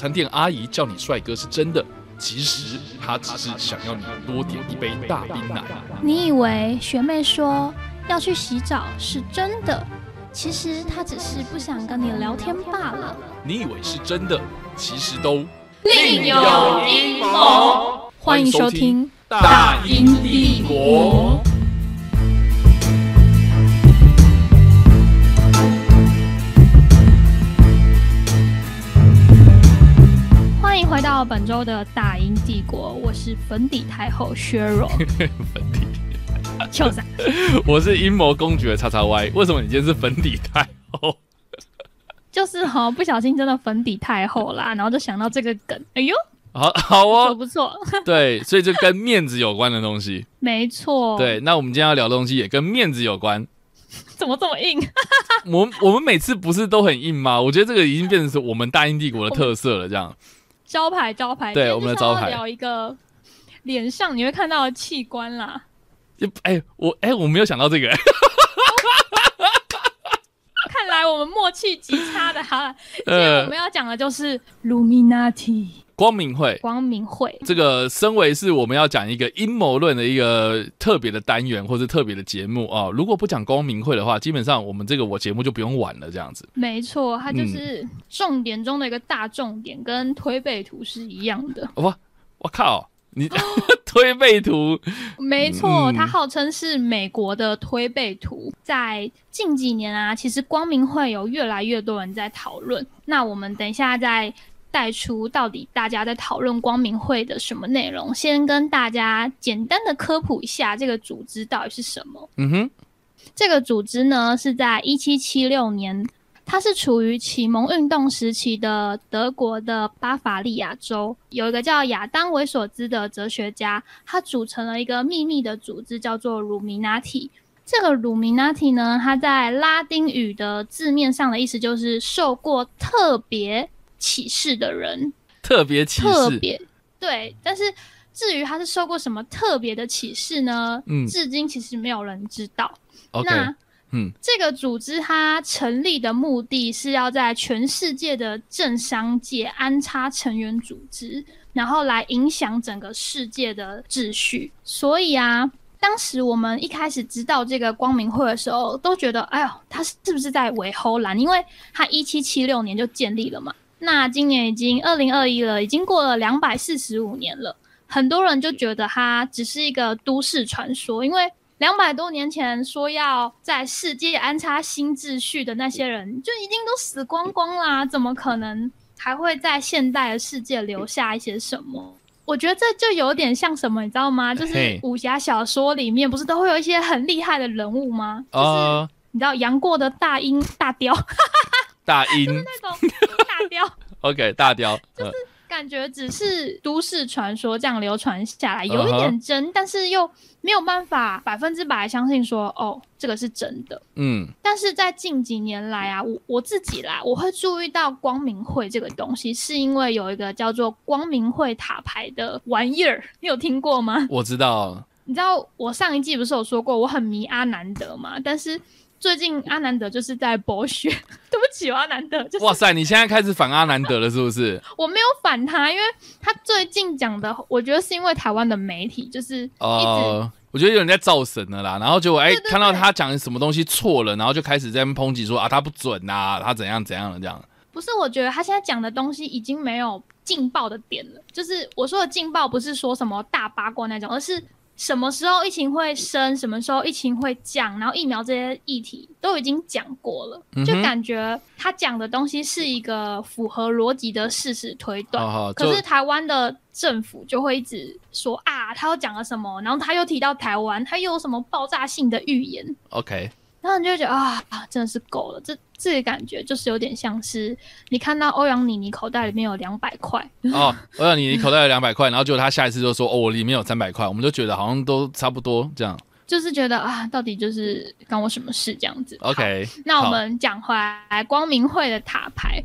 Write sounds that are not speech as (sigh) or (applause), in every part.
餐店阿姨叫你帅哥是真的，其实她只是想要你多点一杯大冰奶。你以为学妹说要去洗澡是真的，其实她只是不想跟你聊天罢了。你以为是真的，其实都另有阴谋。欢迎收听《大英帝国》。回到本周的大英帝国，我是粉底太后削弱粉底，秋仔。我是阴谋公爵叉叉 Y。为什么你今天是粉底太后？就是哈、不小心真的粉底太厚啦，然后就想到这个梗，哎呦，好好不错哦，不错，对，所以就跟面子有关的东西。没错。，对，那我们今天要聊的东西也跟面子有关。怎么这么硬？我我们每次不是都很硬吗？我觉得这个已经变成是我们大英帝国的特色了。这样，招牌招牌，对我们的招牌聊一个脸上你会看到的器官啦。就哎、我哎、我没有想到这个。(laughs) 看来我们默契极差的哈。(laughs) 今天我呃们，要讲的就是 Luminati 光明会光明会。这个，身为是我们要讲一个阴谋论的一个特别的单元或者特别的节目啊、如果不讲光明会的话，基本上我们这个我节目就不用玩了。这样子，没错，它嗯就是重点中的一个大重点，跟推背图是一样的。哇，我靠，你 (laughs) 推背图，(laughs) 没错，嗯它号称是美国的推背图。在近几年啊，其实光明会有越来越多人在讨论。那我们等一下再带出到底大家在讨论光明会的什么内容。先跟大家简单的科普一下这个组织到底是什么。嗯哼，这个组织呢是在一七七六年，它是处于启蒙运动时期的德国的巴伐利亚州，有一个叫亚当维索兹的哲学家，他组成了一个秘密的组织，叫做鲁米纳提。这个鲁米纳提呢，它在拉丁语的字面上的意思就是受过特别启示的人，特别特别对，但是至于他是受过什么特别的启示呢？嗯至今其实没有人知道。那嗯这个组织它成立的目的是要在全世界的政商界安插成员组织，然后来影响整个世界的秩序。所以啊，当时我们一开始知道这个光明会的时候，都觉得，哎呦，他是不是在伪后兰？因为他一七七六年就建立了嘛。那今年已经二零二一了，已经过了两百四十五年了。很多人就觉得它只是一个都市传说，因为两百多年前说要在世界安插新秩序的那些人，就已经都死光光啦，怎么可能还会在现代的世界留下一些什么？我觉得这就有点像什么，你知道吗？就是武侠小说里面不是都会有一些很厉害的人物吗？就是啊，你知道杨过的大鹰、大雕 (laughs) 大鹰那种大雕，，(laughs) OK，大雕，(laughs) 就是感觉只是都市传说这样流传下来，有一点真但是又没有办法百分之百相信说哦，这个是真的。嗯但是在近几年来啊，我我自己啦，我会注意到光明会这个东西，是因为有一个叫做光明会塔牌的玩意儿，你有听过吗？我知道，你知道我上一季不是有说过我很迷阿南德嘛？但是最近阿南德就是在博学，(laughs) 对不起哦，阿南德，就是哇塞，你现在开始反阿南德了是不是？我没有反他，因为他最近讲的，我觉得是因为台湾的媒体就是一直、哦、我觉得有人在造神了啦，然后结果哎、看到他讲什么东西错了，然后就开始在那边抨击说啊他不准呐、他怎样怎样的这样。不是，我觉得他现在讲的东西已经没有劲爆的点了。就是我说的劲爆，不是说什么大八卦那种，而是什么时候疫情会升，什么时候疫情会降，然后疫苗这些议题都已经讲过了，嗯就感觉他讲的东西是一个符合逻辑的事实推断。好好，可是台湾的政府就会一直说啊，他又讲了什么，然后他又提到台湾，他又有什么爆炸性的预言，OK，然后你就会觉得啊啊，真的是够了，这这个感觉就是有点像是你看到欧阳妮妮口袋里面有两百块，(laughs) 哦，欧阳妮妮口袋有两百块，然后结果他下一次就说哦，我里面有三百块，我们就觉得好像都差不多这样。就是觉得啊，到底就是关我什么事这样子。OK，那我们讲回来光明会的塔牌，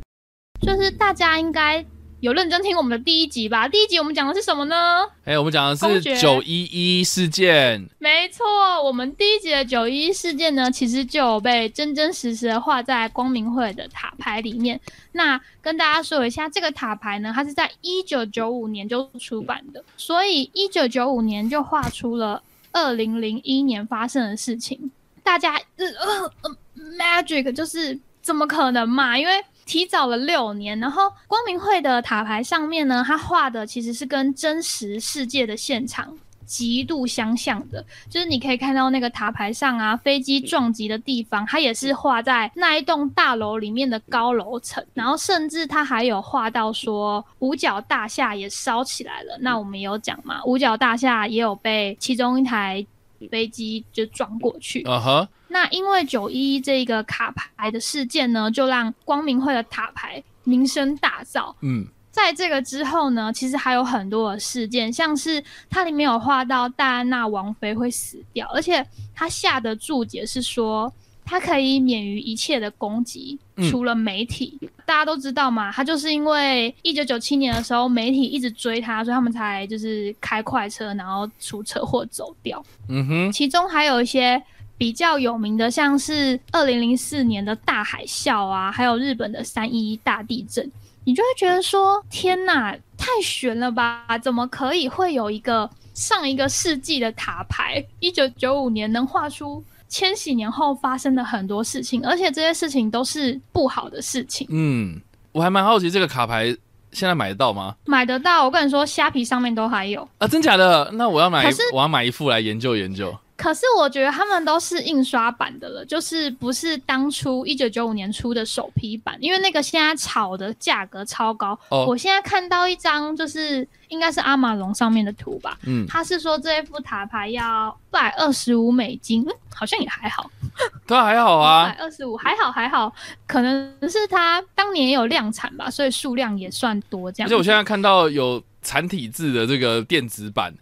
就是大家应该有认真听我们的第一集吧？第一集我们讲的是什么呢？哎、我们讲的是九一一事件。没错，我们第一集的九一事件呢，其实就有被真真实实的画在光明会的塔牌里面。那跟大家说一下，这个塔牌呢，它是在一九九五年就出版的，所以一九九五年就画出了二零零一年发生的事情。大家呃呃呃，magic 就是怎么可能嘛？因为提早了六年，然后光明会的塔牌上面呢，它画的其实是跟真实世界的现场极度相像的，就是你可以看到那个塔牌上啊，飞机撞击的地方，它也是画在那一栋大楼里面的高楼层，然后甚至它还有画到说五角大厦也烧起来了。那我们有讲嘛，五角大厦也有被其中一台飞机就撞过去。(laughs) 那因为九一一这个卡牌的事件呢，就让光明会的塔牌名声大噪。嗯，在这个之后呢，其实还有很多的事件，像是它里面有画到戴安娜王妃会死掉，而且它下的注解是说，它可以免于一切的攻击，嗯除了媒体。大家都知道嘛，他就是因为一九九七年的时候，媒体一直追他，所以他们才就是开快车，然后出车祸走掉。嗯哼，其中还有一些比较有名的，像是二零零四年的大海啸啊，还有日本的三一一大地震，你就会觉得说：天哪，太悬了吧！怎么可以会有一个上一个世纪的卡牌，一九九五年能画出？千禧年后发生的很多事情，而且这些事情都是不好的事情。嗯，我还蛮好奇这个卡牌现在买得到吗？买得到，我跟你说，虾皮上面都还有。啊，真假的？那我要买可是，我要买一副来研究研究。可是我觉得他们都是印刷版的了，就是不是当初一九九五年出的首批版，因为那个现在炒的价格超高。哦我现在看到一张就是应该是阿玛龙上面的图吧，嗯，他是说这一副塔牌要百二十五美金，嗯，好像也还好，(laughs) 对啊，还好啊百啊。二十五还好还好，可能是他当年也有量产吧，所以数量也算多这样子。而且我现在看到有繁体字的这个电子版，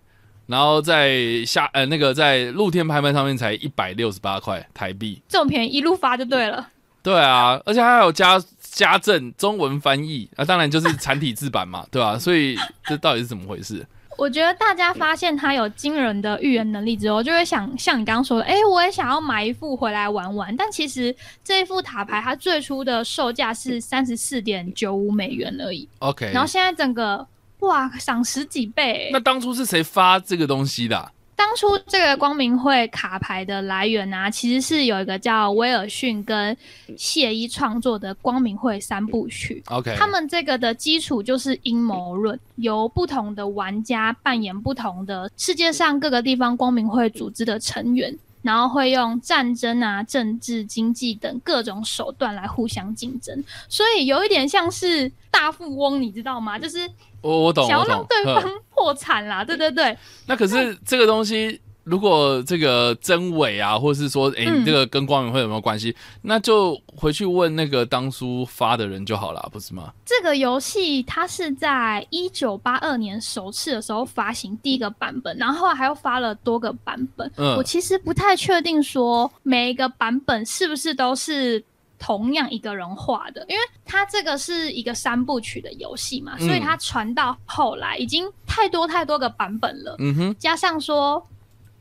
然后在下呃那个在露天拍卖上面才一百六十八块台币。这么便宜一路发就对了。对啊，而且还有加加正中文翻译啊，当然就是繁体字版嘛，(laughs) 对吧、所以这到底是怎么回事？我觉得大家发现他有惊人的预言能力之后，就会想像你刚刚说的，哎、我也想要买一副回来玩玩。但其实这一副塔牌它最初的售价是三十四点九五美元而已，OK，然后现在整个哇涨十几倍、那当初是谁发这个东西的啊、当初这个光明会卡牌的来源啊，其实是有一个叫威尔逊跟谢伊创作的光明会三部曲。OK，他们这个的基础就是阴谋论，由不同的玩家扮演不同的世界上各个地方光明会组织的成员，然后会用战争啊、政治、经济等各种手段来互相竞争，所以有一点像是大富翁，你知道吗？就是我我懂，想要我懂。让对方破产啦，对对对，那可是这个东西，如果这个真伪啊，或者是说，哎、这个跟光明会有没有关系？那就回去问那个当初发的人就好了，不是吗？这个游戏它是在一九八二年首次的时候发行第一个版本，然后还又发了多个版本。嗯我其实不太确定说每一个版本是不是都是同样一个人画的，因为它这个是一个三部曲的游戏嘛，嗯。所以它传到后来已经太多太多个版本了，嗯哼，加上说。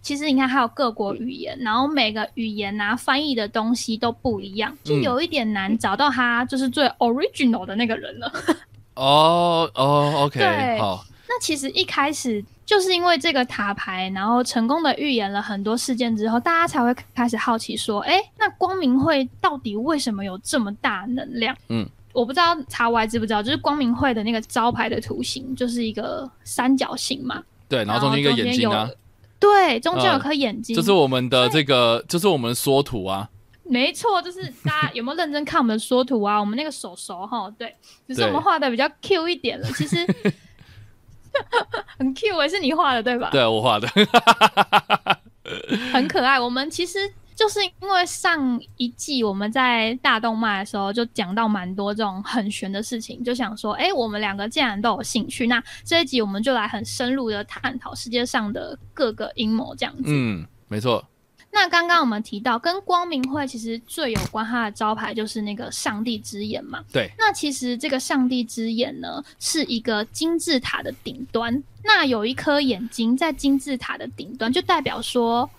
其实你看，还有各国语言，然后每个语言啊翻译的东西都不一样，就嗯有一点难找到他就是最 original 的那个人了。哦哦，OK，对。好，那其实一开始就是因为这个塔牌，然后成功的预言了很多事件之后，大家才会开始好奇说，哎，那光明会到底为什么有这么大能量？嗯，我不知道茶 Y 知不知道，就是光明会的那个招牌的图形就是一个三角形嘛，对，然后中间一个眼睛啊，，对，中间有嗯颗眼睛，就是我们的这个，就是我们的缩图啊，没错，就是大家有没有认真看我们的缩图啊？我们那个手手哈，对，只是我们画的比较 Q 一点了。其实 (laughs) 很 Q 也是你画的对吧？对我画的，很可爱。我们其实就是因为上一季我们在大动脉的时候就讲到蛮多这种很玄的事情，就想说，哎，我们两个既然都有兴趣，那这一集我们就来很深入的探讨世界上的各个阴谋这样子。嗯，没错。那刚刚我们提到跟光明会其实最有关，它的招牌就是那个上帝之眼嘛。对。那其实这个上帝之眼呢，是一个金字塔的顶端，那有一颗眼睛在金字塔的顶端，就代表说。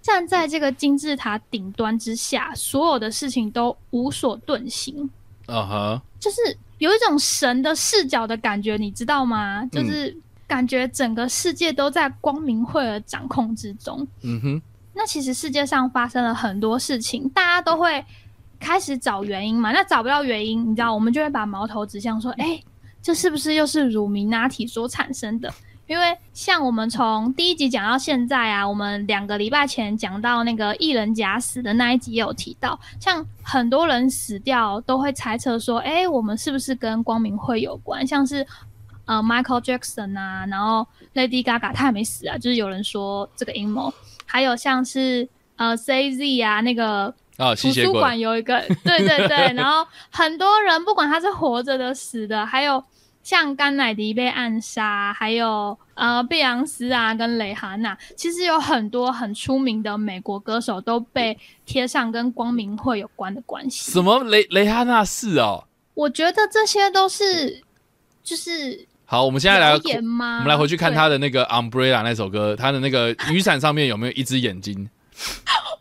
站在这个金字塔顶端之下，所有的事情都无所遁形。啊哈，就是有一种神的视角的感觉，你知道吗？就是感觉整个世界都在光明会的掌控之中。嗯哼，那其实世界上发生了很多事情，大家都会开始找原因嘛。那找不到原因，你知道，我们就会把矛头指向说：哎，这是不是又是乳名拿体所产生的？因为像我们从第一集讲到现在啊，我们两个礼拜前讲到那个艺人假死的那一集也有提到，像很多人死掉都会猜测说，哎，我们是不是跟光明会有关？像是呃 Michael Jackson 啊，然后 Lady Gaga 他还没死啊，就是有人说这个阴谋，还有像是呃 CZ 啊那个啊图书馆有一个，对对对，(laughs) 然后很多人不管他是活着的死的，还有。像甘乃迪被暗杀，还有呃碧昂斯啊，跟蕾哈娜，其实有很多很出名的美国歌手都被贴上跟光明会有关的关系。什么蕾蕾哈娜是哦？我觉得这些都是就是好。我们现在来？我们来回去看他的那个 Umbrella 那首歌，他的那个 (laughs) 雨伞上面有没有一只眼睛？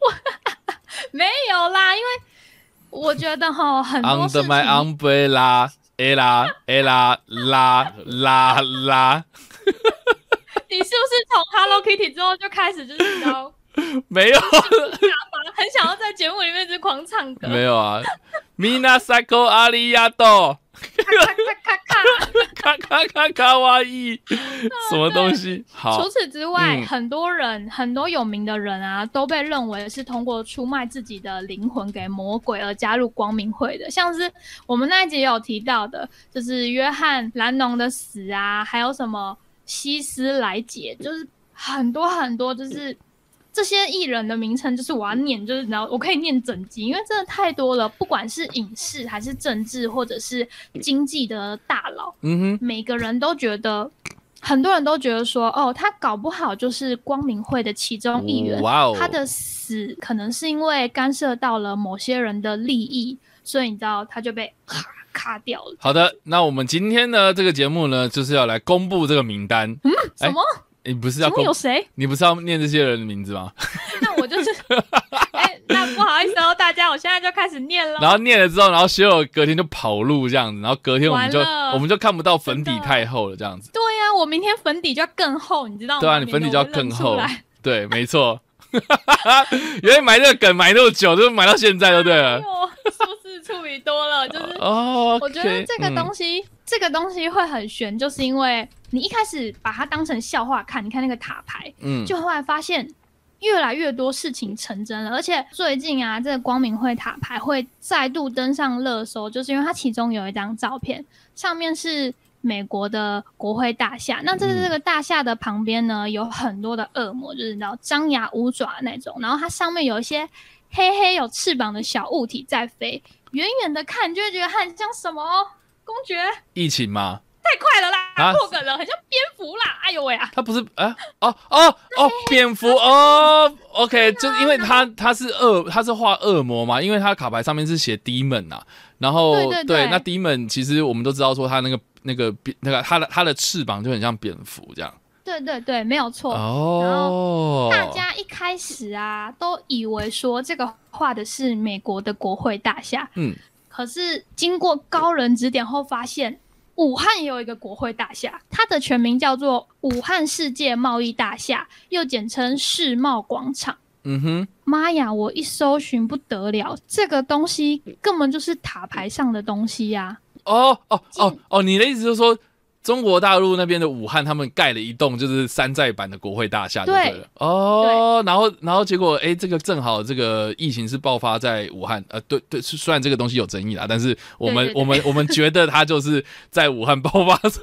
我 (laughs) 没有啦，因为我觉得哈很多。Under my umbrella。A 啦，A 啦，啦啦啦！你是不是从 Hello Kitty 之后就开始就是道？(laughs) 没有，很想要在节目里面就狂唱歌。没有啊，Mina Sako 阿里亚多。卡卡卡卡哇伊，什么东西？好。除此之外，很多人，很多有名的人啊，都被认为是通过出卖自己的灵魂给魔鬼而加入光明会的。像是我们那一集有提到的，就是约翰兰农的死啊，还有什么西斯莱杰，就是很多很多，就是。这些艺人的名称就是我要念，就是然后我可以念整集，因为真的太多了。不管是影视还是政治，或者是经济的大佬，嗯哼，每个人都觉得，很多人都觉得说，哦，他搞不好就是光明会的其中一员。哇哦，他的死可能是因为干涉到了某些人的利益，所以你知道他就被卡卡掉了。好的，那我们今天呢这个节目呢就是要来公布这个名单。嗯，什么？你不是要有谁？你不是要念这些人的名字吗？(laughs) 那我就是，哎，那不好意思哦，大家，我现在就开始念了。然后念了之后，然后学友隔天就跑路这样子，然后隔天我们就我们就看不到粉底太厚了这样子。对呀，我明天粉底就要更厚，你知道吗？对啊，你粉底就要更厚。对，没错。(laughs) 原来埋这个梗埋那么久，就埋到现在就对了。是处理多了？就是哦，我觉得这个东西。这个东西会很悬，就是因为你一开始把它当成笑话看，你看那个塔牌，嗯，就后来发现越来越多事情成真了。而且最近啊，这个光明会塔牌会再度登上热搜，就是因为它其中有一张照片，上面是美国的国会大厦。那在这个大厦的旁边呢，有很多的恶魔，就是你知道张牙舞爪那种。然后它上面有一些黑黑有翅膀的小物体在飞，远远的看就会觉得很像什么。公爵，疫情吗？太快了啦，破梗了，很像蝙蝠啦！哎呦喂啊！他不是啊？哦哦哦，蝙蝠哦，OK，就因为他他是恶，他是画恶魔嘛，因为他卡牌上面是写 demon 啊，然后对，那 demon 其实我们都知道说他那个那个蝙那个他的他的翅膀就很像蝙蝠这样。对对对，没有错。哦，大家一开始啊都以为说这个画的是美国的国会大厦，嗯。可是经过高人指点后，发现武汉也有一个国会大厦，它的全名叫做武汉世界贸易大厦，又简称世贸广场。嗯哼，妈呀！我一搜寻不得了，这个东西根本就是塔牌上的东西呀！哦哦哦哦，你的意思就是说？中国大陆那边的武汉，他们盖了一栋就是山寨版的国会大厦，对了。哦，然后然后结果，哎，这个正好这个疫情是爆发在武汉，呃，对对，虽然这个东西有争议啦，但是我们我们我们觉得它就是在武汉爆发出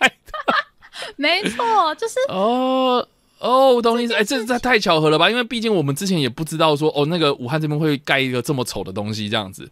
来的。(laughs) 没错，就是哦哦，我懂你意思。哎，这这太巧合了吧？因为毕竟我们之前也不知道说，哦，那个武汉这边会盖一个这么丑的东西这样子，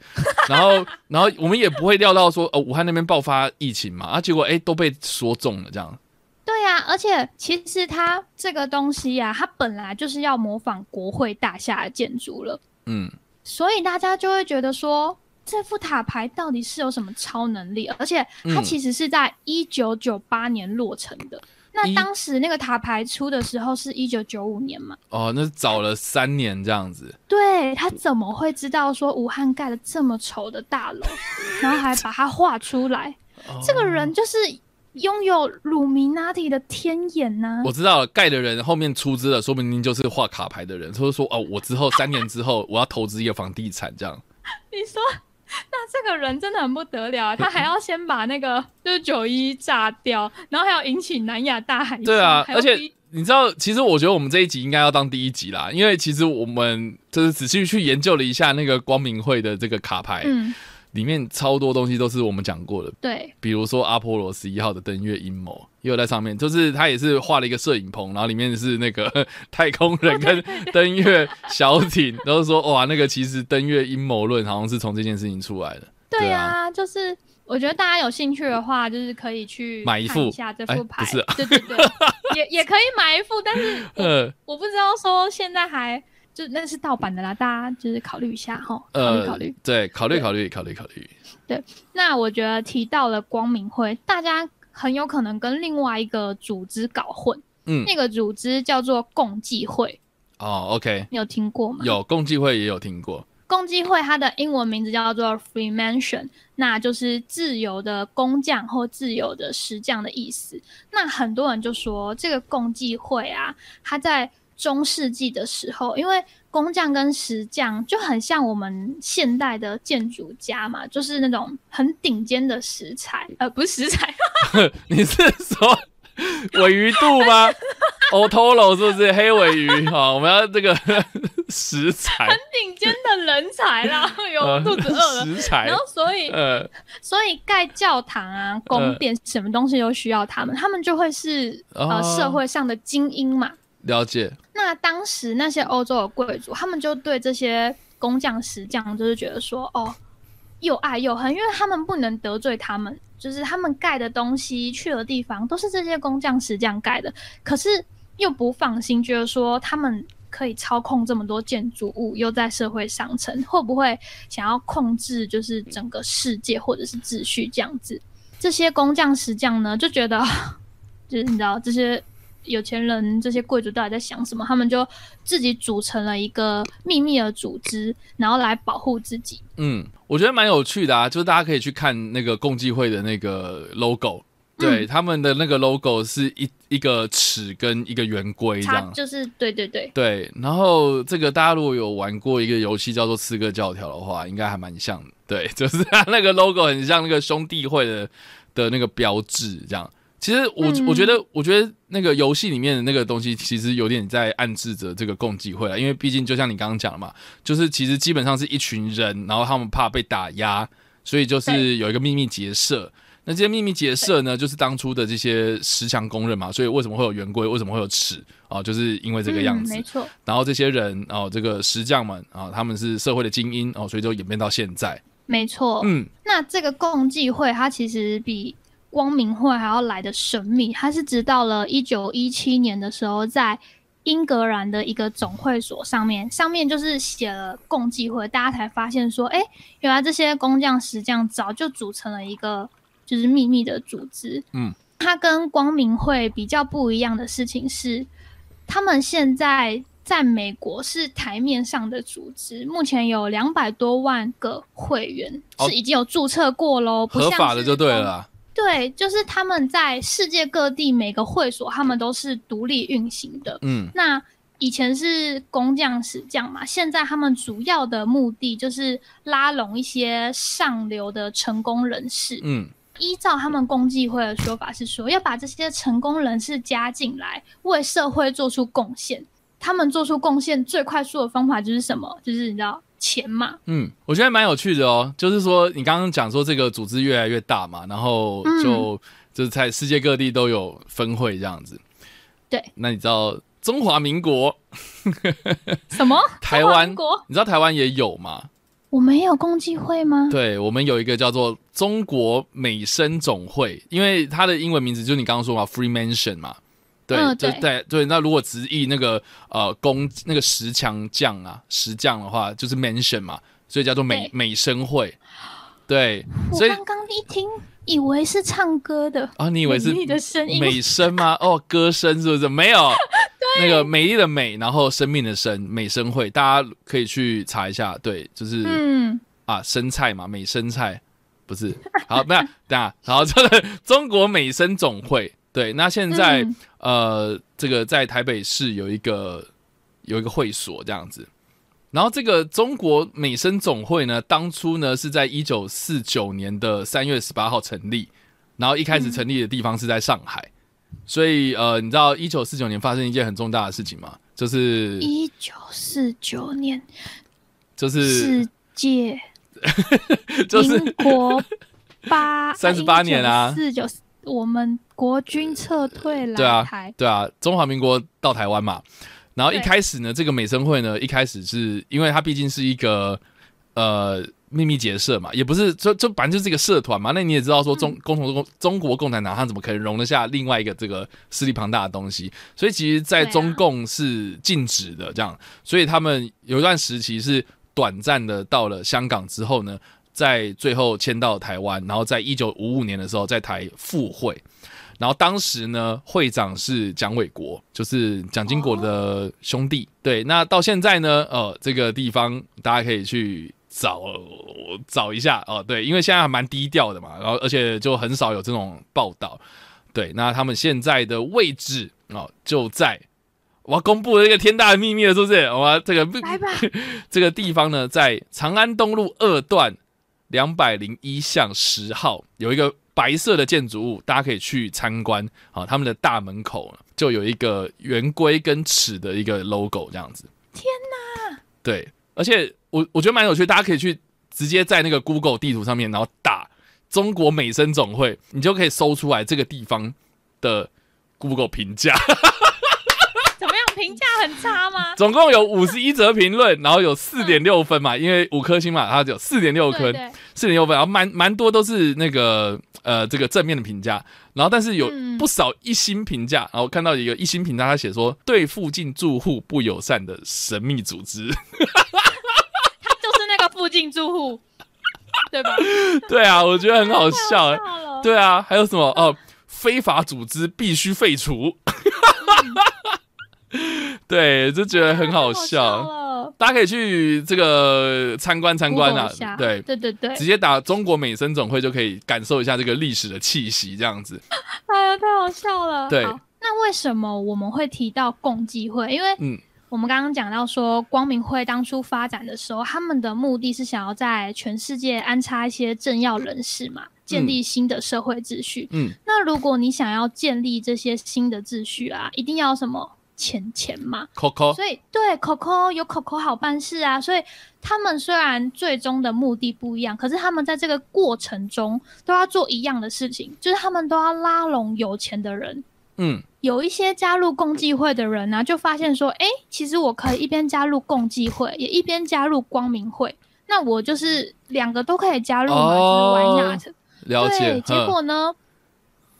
然后然后我们也不会料到说，哦，武汉那边爆发疫情嘛，啊，结果哎都被说中了这样。对呀，而且其实它这个东西呀，它本来就是要模仿国会大厦的建筑了，嗯，所以大家就会觉得说。这副塔牌到底是有什么超能力？而且它其实是在一九九八年落成的。那当时那个塔牌出的时候是一九九五年嘛？哦，那早了三年这样子。对他怎么会知道说武汉盖了这么丑的大楼，然后还把它画出来？这个人就是拥有鲁明纳蒂的天眼呢。我知道了，盖的人后面出资了，说不定就是画卡牌的人。他就说：“哦，我之后三年之后我要投资一个房地产，这样。(laughs) ”你说。(laughs) 那这个人真的很不得了，他还要先把那个就是九一炸掉，然后还要引起南亚大海对啊，而且你知道，其实我觉得我们这一集应该要当第一集啦，因为其实我们就是仔细去研究了一下那个光明会的这个卡牌。嗯。里面超多东西都是我们讲过的，对，比如说阿波罗十一号的登月阴谋也有在上面，就是他也是画了一个摄影棚，然后里面是那个 (laughs) 太空人跟登月小艇，然后说哇，那个其实登月阴谋论好像是从这件事情出来的。对啊，就是我觉得大家有兴趣的话，就是可以去买一副下这副牌，不是？对对对，也也可以买一副，但是呃，(laughs) 我不知道说现在还。就那是盗版的啦，大家就是考虑一下哈，考虑考虑，对，考虑考虑考虑考虑。对，那我觉得提到了光明会，大家很有可能跟另外一个组织搞混，嗯，那个组织叫做共济会。哦，OK，你有听过吗？有共济会也有听过。共济会它的英文名字叫做 Freemansion，那就是自由的工匠或自由的石匠的意思。那很多人就说这个共济会啊，它在中世纪的时候，因为工匠跟石匠就很像我们现代的建筑家嘛，就是那种很顶尖的石材，呃，不是石材，(laughs) 你是说尾鱼肚吗？Otolo 是不是黑尾鱼？哈，我们要这个 (laughs) 石材，很顶尖的人才啦，(laughs) 有肚子饿了，石材，然后所以，呃，所以盖教堂啊、宫殿，什么东西都需要他们，他们就会是呃社会上的精英嘛。了解。那当时那些欧洲的贵族，他们就对这些工匠石匠，就是觉得说，哦，又爱又恨，因为他们不能得罪他们，就是他们盖的东西、去的地方都是这些工匠石匠盖的，可是又不放心，觉得说他们可以操控这么多建筑物，又在社会上层，会不会想要控制就是整个世界或者是秩序这样子？这些工匠石匠呢，就觉得，就是你知道这些。有钱人这些贵族到底在想什么？他们就自己组成了一个秘密的组织，然后来保护自己。嗯，我觉得蛮有趣的啊，就是大家可以去看那个共济会的那个 logo，对，他们的那个 logo 是一一个尺跟一个圆规这样，就是对对对对。然后这个大家如果有玩过一个游戏叫做刺客教条的话，应该还蛮像的，对，就是他那个 logo 很像那个兄弟会的的那个标志这样。其实我我觉得，我觉得那个游戏里面的那个东西，其实有点在暗示着这个共济会了。因为毕竟就像你刚刚讲的嘛，就是其实基本上是一群人，然后他们怕被打压，所以就是有一个秘密结社。那这些秘密结社呢，就是当初的这些石墙工人嘛。所以为什么会有圆规？为什么会有尺？哦，就是因为这个样子。没错。然后这些人哦，这个石匠们啊，他们是社会的精英哦，所以就演变到现在。没错。嗯。那这个共济会，它其实比。光明会还要来的神秘，它是直到了一九一七年的时候，在英格兰的一个总会所上面，上面就是写了共济会，大家才发现说，哎，原来这些工匠石匠早就组成了一个就是秘密的组织。嗯，它跟光明会比较不一样的事情是，他们现在在美国是台面上的组织，目前有两百多万个会员，是已经有注册过喽，合法的就对了。对，就是他们在世界各地每个会所，他们都是独立运行的。嗯，那以前是工匠石匠嘛，现在他们主要的目的就是拉拢一些上流的成功人士。嗯，依照他们共济会的说法是说，要把这些成功人士加进来，为社会做出贡献。他们做出贡献最快速的方法就是什么？就是你知道。钱嘛，嗯，我觉得蛮有趣的哦。就是说，你刚刚讲说这个组织越来越大嘛，然后就就是在世界各地都有分会这样子。对，那你知道中华民国，(laughs) 什么？台湾？你知道台湾也有吗？我们也有共济会吗？对，我们有一个叫做中国美声总会，因为它的英文名字就是你刚刚说嘛，Freemanson 嘛。对，嗯就对对对。那如果直译那个呃工那个石墙匠啊，石匠的话，就是 mention 嘛，所以叫做美美声会。对，我所以刚刚一听，以为是唱歌的，啊，你以为是你的声音美声吗？哦，歌声是不是？没有，(laughs) 那个美丽的美，然后生命的生，美声会，大家可以去查一下。对，就是、嗯，啊，生菜嘛，美生菜不是？(laughs) 好，不要等下，然后这个中国美声总会，对，那现在、嗯呃，这个在台北市有一个有一个会所这样子。然后这个中国美声总会呢，当初呢是在一九四九年的三月十八号成立，然后一开始成立的地方是在上海，所以呃，你知道一九四九年发生一件很重大的事情吗？就是一九四九年就是世界 (laughs) 就是民国八三十八年啊四九，我们国军撤退对啊来台，对啊，中华民国到台湾嘛，然后一开始呢，这个美声会呢，一开始是因为它毕竟是一个呃秘密结社嘛，也不是就就反正就是一个社团嘛。那你也知道说中共同中中国共产党它怎么可能容得下另外一个这个势力庞大的东西？所以其实，在中共是禁止的这样，所以他们有一段时期是短暂的到了香港之后呢。在最后迁到台湾，然后在一九五五年的时候在台复会，然后当时呢，会长是蒋纬国，就是蒋经国的兄弟。对，那到现在呢，呃，这个地方大家可以去找找一下哦、对，因为现在还蛮低调的嘛，然后而且就很少有这种报道。对，那他们现在的位置哦，就在我要公布了一个天大的秘密了，是不是？我这个，这个地方呢，在长安东路二段两百零一巷十号有一个白色的建筑物，大家可以去参观啊。他们的大门口就有一个圆规跟尺的一个 logo，这样子。天哪！对，而且我我觉得蛮有趣，大家可以去直接在那个 Google 地图上面，然后打中国美声总会，你就可以搜出来这个地方的 Google 评价。评价很差吗？总共有五十一则评论，然后有四点六分嘛，因为五颗星嘛，它有四点六分，对对，四点六分，然后蛮蛮多都是那个呃这个正面的评价，然后但是有嗯。不少一星评价，然后我看到一个一星评价，他写说对附近住户不友善的神秘组织，他就是那个附近住户，对吧？(laughs) 对啊，我觉得很好笑，太好笑，对啊，还有什么哦、非法组织必须废除，(laughs) 对，就觉得很 (laughs) 好笑。大家可以去这个参观参观啊对，对对对，直接打中国美声总会就可以感受一下这个历史的气息，这样子。(laughs) 哎呀，太好笑了。对，那为什么我们会提到共济会？因为嗯我们刚刚讲到说，光明会当初发展的时候，他们的目的是想要在全世界安插一些政要人士嘛，建立新的社会秩序。嗯，那如果你想要建立这些新的秩序啊，一定要什么钱钱嘛？Coco，所以对 Coco 有 Coco 好办事啊，所以他们虽然最终的目的不一样，可是他们在这个过程中都要做一样的事情，就是他们都要拉拢有钱的人。嗯有一些加入共济会的人呢、就发现说，哎、其实我可以一边加入共济会，也一边加入光明会，那我就是两个都可以加入嘛，哦就是 why not？了解对，。结果呢，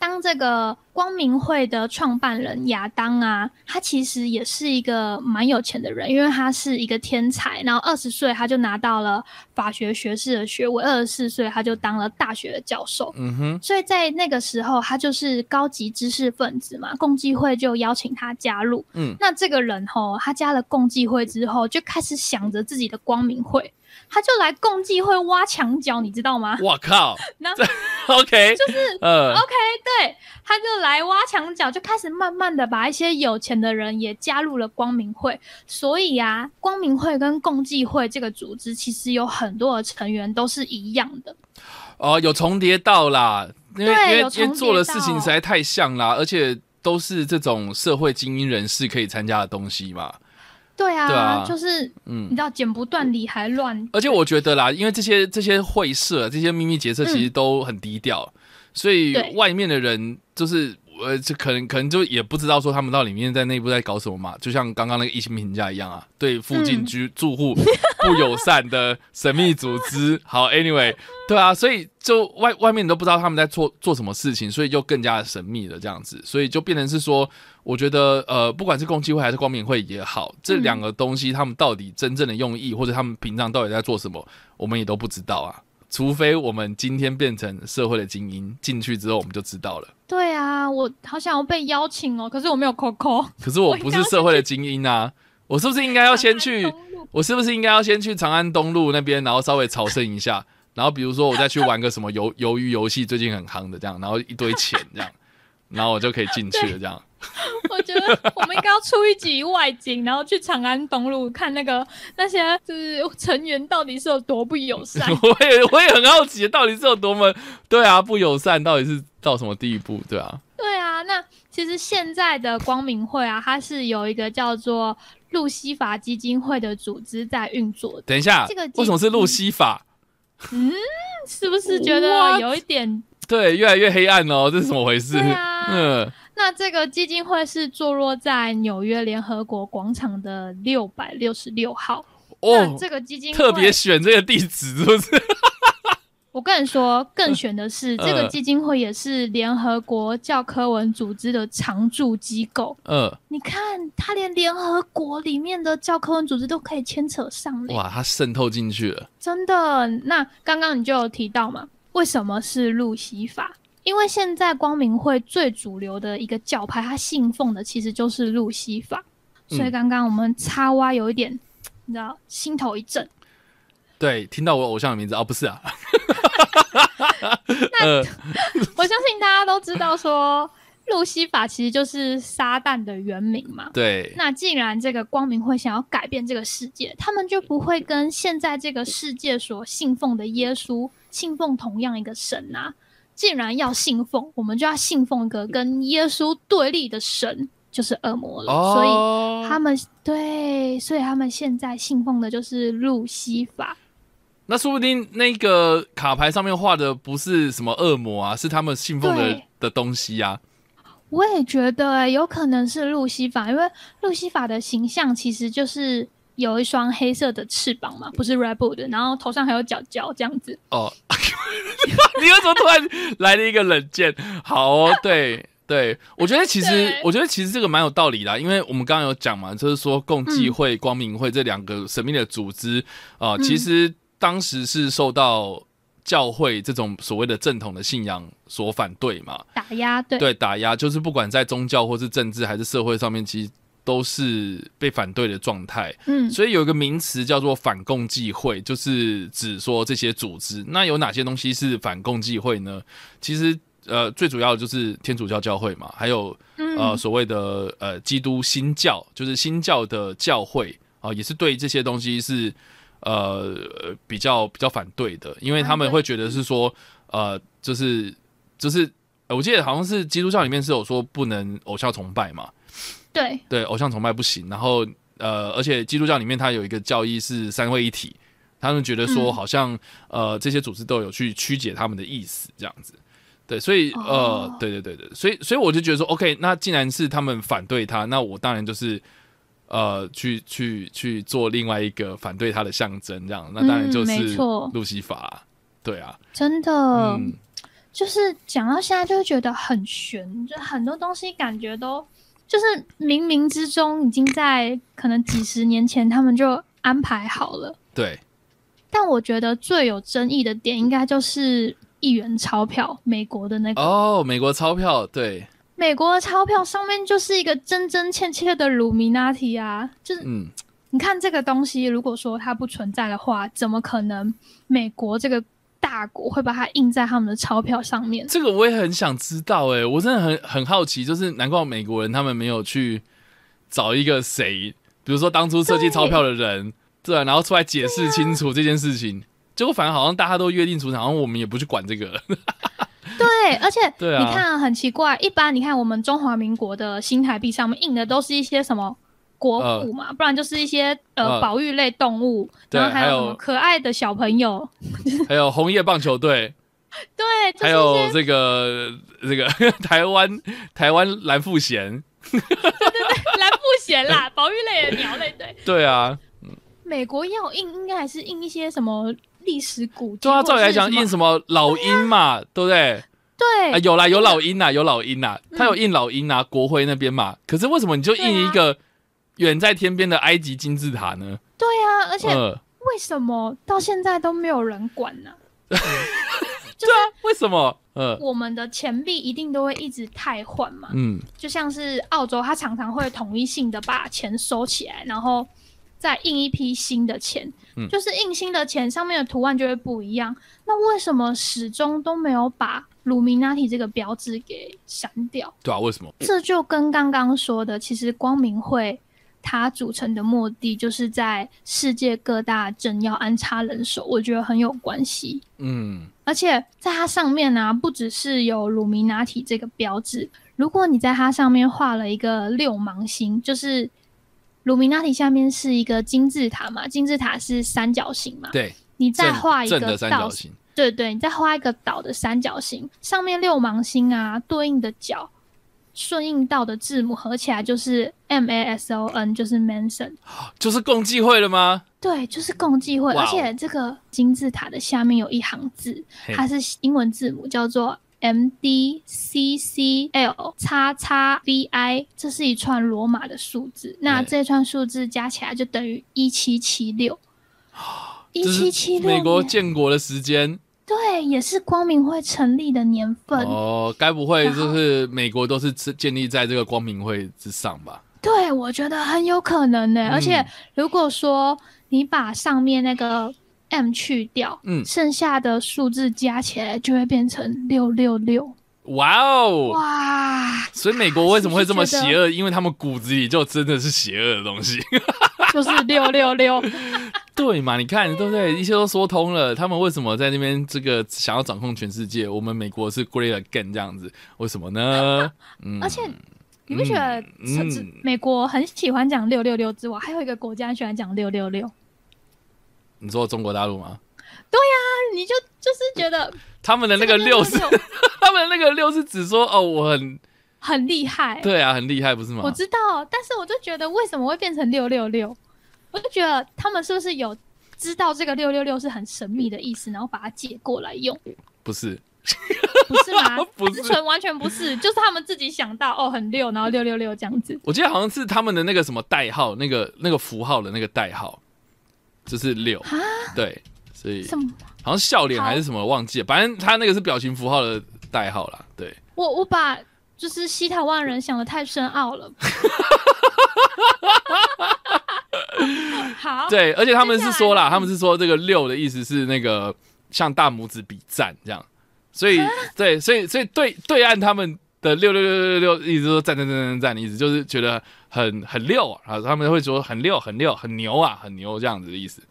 当这个光明会的创办人亚当啊，他其实也是一个蛮有钱的人，因为他是一个天才，然后二十岁他就拿到了法学学士的学位，二十四岁他就当了大学的教授。嗯哼，所以在那个时候，他就是高级知识分子嘛，共济会就邀请他加入。嗯，那这个人吼，他加了共济会之后，就开始想着自己的光明会，他就来共济会挖墙角，你知道吗？我靠 (laughs) 那，OK，就是呃，OK，对，他就来挖墙角，就开始慢慢的把一些有钱的人也加入了光明会。所以啊，光明会跟共济会这个组织其实有很多的成员都是一样的。哦，有重叠到啦，因为因为因为做的事情到实在太像啦，而且都是这种社会精英人士可以参加的东西嘛。对啊，对啊。就是嗯。你知道剪不断理还乱，而且我觉得啦，因为这些这些会社、这些秘密结社其实都很低调，所以外面的人就是呃，这可能可能就也不知道说他们到里面在内部在搞什么嘛，就像刚刚那个疫情评价一样啊，对附近居住户不友善的神秘组织。好，anyway，对啊，所以就外外面你都不知道他们在做做什么事情，所以就更加的神秘了这样子，所以就变成是说，我觉得呃，不管是共济会还是光明会也好，这两个东西他们到底真正的用意，或者他们平常到底在做什么，我们也都不知道啊。除非我们今天变成社会的精英，进去之后我们就知道了。对啊，我好想要被邀请哦，可是我没有 Coco。可是我 (laughs) 不是社会的精英啊，我是不是应该要先去？我是不是应该要先去长安东路那边，然后稍微朝圣一下？然后比如说我再去玩个什么鱿鱿鱼游戏，最近很夯的这样，然后一堆钱这样，然后我就可以进去了这样。(laughs) 我觉得我们应该要出一集外景，然后去长安东路看那个那些就是成员到底是有多不友善。(laughs) 我也我也很好奇，到底是有多么对啊不友善，到底是到什么地步？对啊，对啊。那其实现在的光明会啊，它是有一个叫做路西法基金会的组织在运作。等一下，这个为什么是路西法？嗯，是不是觉得有一点对越来越黑暗哦？这是怎么回事？嗯。那这个基金会是坐落在纽约联合国广场的六百六十六号。哦，这个基金特别选这个地址，是不是？(laughs) 我跟你说，更选的是这个基金会也是联合国教科文组织的常驻机构。嗯，你看，他连联合国里面的教科文组织都可以牵扯上，哇，他渗透进去了，真的。那刚刚你就有提到嘛，为什么是路西法？因为现在光明会最主流的一个教派，他信奉的其实就是路西法，所以刚刚我们插蛙有一点，你知道，心头一震。对，听到我偶像的名字哦，不是啊。(laughs) 那我相信大家都知道，说路西法其实就是撒旦的原名嘛。对。那既然这个光明会想要改变这个世界，他们就不会跟现在这个世界所信奉的耶稣信奉同样一个神啊。既然要信奉，我们就要信奉一个跟耶稣对立的神，就是恶魔了。所以他们对，所以他们现在信奉的就是路西法。那说不定那个卡牌上面画的不是什么恶魔啊，是他们信奉的的东西呀。我也觉得，有可能是路西法，因为路西法的形象其实就是。有一双黑色的翅膀嘛，不是 Red Bull 的，然后头上还有角角这样子。哦，(laughs) 你为什么突然来了一个冷箭？好哦，(laughs) 对对，我觉得其实我觉得其实这个蛮有道理的，因为我们刚刚有讲嘛，就是说共济会、光明会这两个神秘的组织啊，其实当时是受到教会这种所谓的正统的信仰所反对嘛，打压，对对，打压就是不管在宗教或是政治还是社会上面，其实。都是被反对的状态，嗯，所以有一个名词叫做反共济会，就是指说这些组织。那有哪些东西是反共济会呢？其实，呃，最主要的就是天主教教会嘛，还有呃所谓的呃基督新教，就是新教的教会啊，也是对这些东西是呃比较比较反对的，因为他们会觉得是说呃，就是就是我记得好像是基督教里面是有说不能偶像崇拜嘛。对对，偶像崇拜不行。然后呃，而且基督教里面它有一个教义是三位一体，他们觉得说好像呃这些组织都有去曲解他们的意思这样子。对，所以呃，对对对对，所以所以我就觉得说，OK，那既然是他们反对他，那我当然就是呃去去去做另外一个反对他的象征，这样那当然就是路西法。对啊，真的，就是讲到现在就会觉得很悬，就很多东西感觉都。就是冥冥之中已经在可能几十年前他们就安排好了。对。但我觉得最有争议的点应该就是一元钞票，美国的那个。哦，美国钞票，对。美国的钞票上面就是一个真真切切的鲁米纳提啊，就是嗯，你看这个东西，如果说它不存在的话，怎么可能美国这个？大国会把它印在他们的钞票上面，这个我也很想知道哎，我真的很很好奇，就是难怪美国人他们没有去找一个谁，比如说当初设计钞票的人，对，然后出来解释清楚这件事情，结果反而好像大家都约定俗成，好像我们也不去管这个。(laughs) 对，而且你看很奇怪，一般你看我们中华民国的新台币上面印的都是一些什么？国父嘛，不然就是一些呃保育类动物，然后还有可爱的小朋友，(laughs) 还有红叶棒球队，(laughs) 对，就是还有这个这个 (laughs) 台湾台湾蓝腹鹇，蓝富贤啦，保育类的鸟类。对，对啊，美国要印应该还是印一些什么历史古迹，对啊，照理来讲印？什么老鹰嘛，对不对？对啊，，有啦，有老鹰呐，有老鹰呐，他有印老鹰啊，国徽那边嘛。可是为什么你就印一个远在天边的埃及金字塔呢？对啊，而且呃，为什么到现在都没有人管呢？(laughs) 对啊，为什么？呃，我们的钱币一定都会一直汰换嘛，嗯，就像是澳洲，它常常会统一性的把钱收起来，然后再印一批新的钱，嗯就是印新的钱上面的图案就会不一样。那为什么始终都没有把鲁明纳提这个标志给删掉？对啊，为什么？这就跟刚刚说的，其实光明会它组成的目的就是在世界各大镇要安插人手，我觉得很有关系。嗯，而且在它上面呢、不只是有鲁米拿体这个标志，如果你在它上面画了一个六芒星，就是鲁米拿体下面是一个金字塔嘛，金字塔是三角形嘛，对，你再画一个三角倒形，对对，你再画一个岛的三角形，上面六芒星啊，对应的角顺应到的字母合起来就是 M A S O N，就是 Manson。就是共济会了吗？对，就是共济会，而且这个金字塔的下面有一行字，它是英文字母，叫做 M D C C L 叉叉 V I，这是一串罗马的数字。那嘿这串数字加起来就等于一七七六。一七七六，美国建国的时间对，也是光明会成立的年份。哦，该不会就是美国都是建立在这个光明会之上吧？对，我觉得很有可能呢、嗯而且如果说你把上面那个 M 去掉，嗯剩下的数字加起来就会变成六六六。哇哦！哇，所以美国为什么会这么邪恶？因为他们骨子里就真的是邪恶的东西。就是六六六。(laughs) 对嘛？你看对不对？一切都说通了。他们为什么在那边这个想要掌控全世界？我们美国是 great again 这样子，为什么呢？(laughs) 嗯，而且你不觉得嗯这这美国很喜欢讲六六六之外，还有一个国家喜欢讲六六六？你说中国大陆吗？对呀你就就是觉得他们的那个六是，666 (laughs) 他们的那个六是指说哦，我很很厉害。对啊，很厉害，不是吗？我知道，但是我就觉得为什么会变成六六六？我就觉得他们是不是有知道这个六六六是很神秘的意思，然后把它借过来用？不是，不是吗？(laughs) 不是单纯完全不是，就是他们自己想到哦很六，然后六六六这样子。我记得好像是他们的那个什么代号，那个那个符号的那个代号，就是六，啊？对，所以什么？好像笑脸还是什么忘记了，反正他那个是表情符号的代号啦，对。我我把就是西台湾人想的太深奥了。(laughs) (laughs) 好，对，而且他们是说啦，他们是说这个六的意思是那个像大拇指比赞这样，所以 (laughs) 对，所以所以对对岸他们的六六六六六一直说赞赞赞赞赞的意思，就是觉得很很溜啊，他们会说很溜很溜很牛啊，很牛这样子的意思，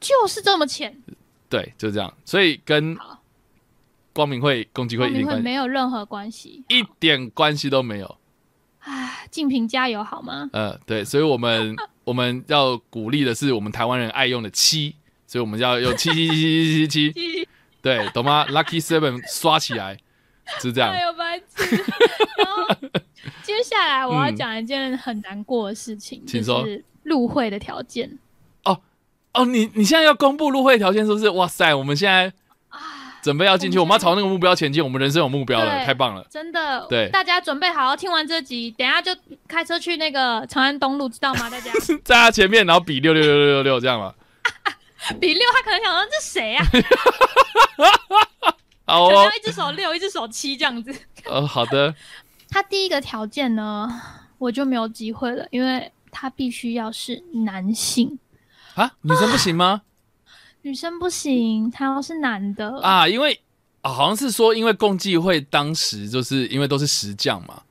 就是这么浅。对，就这样，所以跟好，光明会、共济会一点关系没有任何关系。一点关系都没有。唉，静平加油好吗？呃，对，所以我们 (laughs) 我们要鼓励的是我们台湾人爱用的七，所以我们要用七七七七七七 (laughs) 七，对，懂吗？Lucky Seven 刷起来，是这样哎。呦白痴！(laughs) 然后接下来我要嗯讲一件很难过的事情，请说就是入会的条件。哦哦，你你现在要公布入会条件是不是？哇塞，我们现在啊，准备要进去，我我们要朝那个目标前进，我们人生有目标了，太棒了。真的，对大家准备好，听完这集，等一下就开车去那个长安东路，知道吗？大家 (laughs) 在他前面，然后比六六六六六六这样嘛。(laughs) 比六，他可能想说这谁啊？(laughs) 好哦一只手六，一只手七这样子。呃，好的，他第一个条件呢，我就没有机会了，因为他必须要是男性，啊，女生不行吗？女生不行，他要是男的。啊，因为啊，好像是说，因为共济会当时就是因为都是石匠嘛，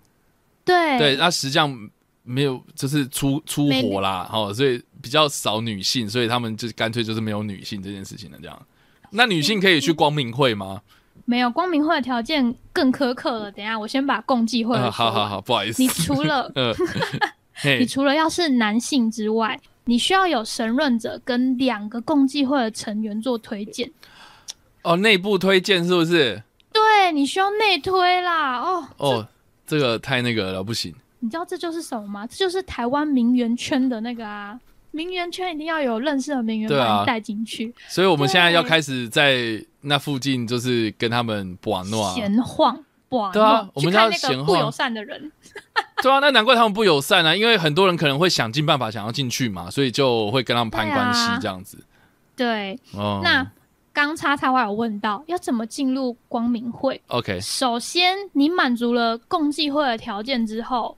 对对，那石匠没有就是出出没火啦，哦，所以比较少女性，所以他们就干脆就是没有女性这件事情了，这样。那女性可以去光明会吗？没有光明会的条件更苛刻了。等一下我先把共济会呃，好好好，不好意思你，除了 (laughs) 呃，(laughs) 你，除了要是男性之外，你需要有神论者跟两个共济会的成员做推荐。哦，内部推荐是不是？对你需要内推啦。哦哦，这个太那个了，不行。你知道这就是什么吗？这就是台湾名媛圈的那个啊，名媛圈一定要有认识的名媛把你带进去。所以我们现在要开始在那附近，就是跟他们玩闹、闲晃。对啊，我们要闲晃。不友善的人。(laughs) 对啊，那难怪他们不友善啊，因为很多人可能会想尽办法想要进去嘛，所以就会跟他们攀关系这样子。对，那刚叉叉话有问到要怎么进入光明会？OK，首先你满足了共济会的条件之后。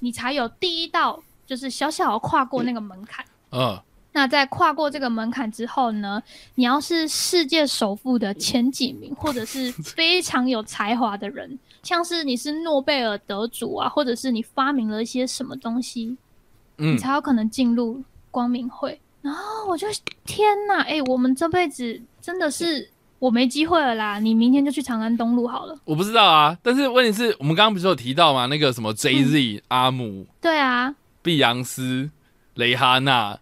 你才有第一道，就是小小跨过那个门槛。嗯，那在跨过这个门槛之后呢，你要是世界首富的前几名，或者是 (laughs) 非常有才华的人，像是你是诺贝尔得主啊，或者是你发明了一些什么东西，你才有可能进入光明会。然后我就天哪，哎，我们这辈子真的是。我没机会了啦，你明天就去长安东路好了。我不知道啊，但是问题是我们刚刚不是有提到吗？那个什么 J Z 阿姆，对啊，碧昂斯、蕾哈娜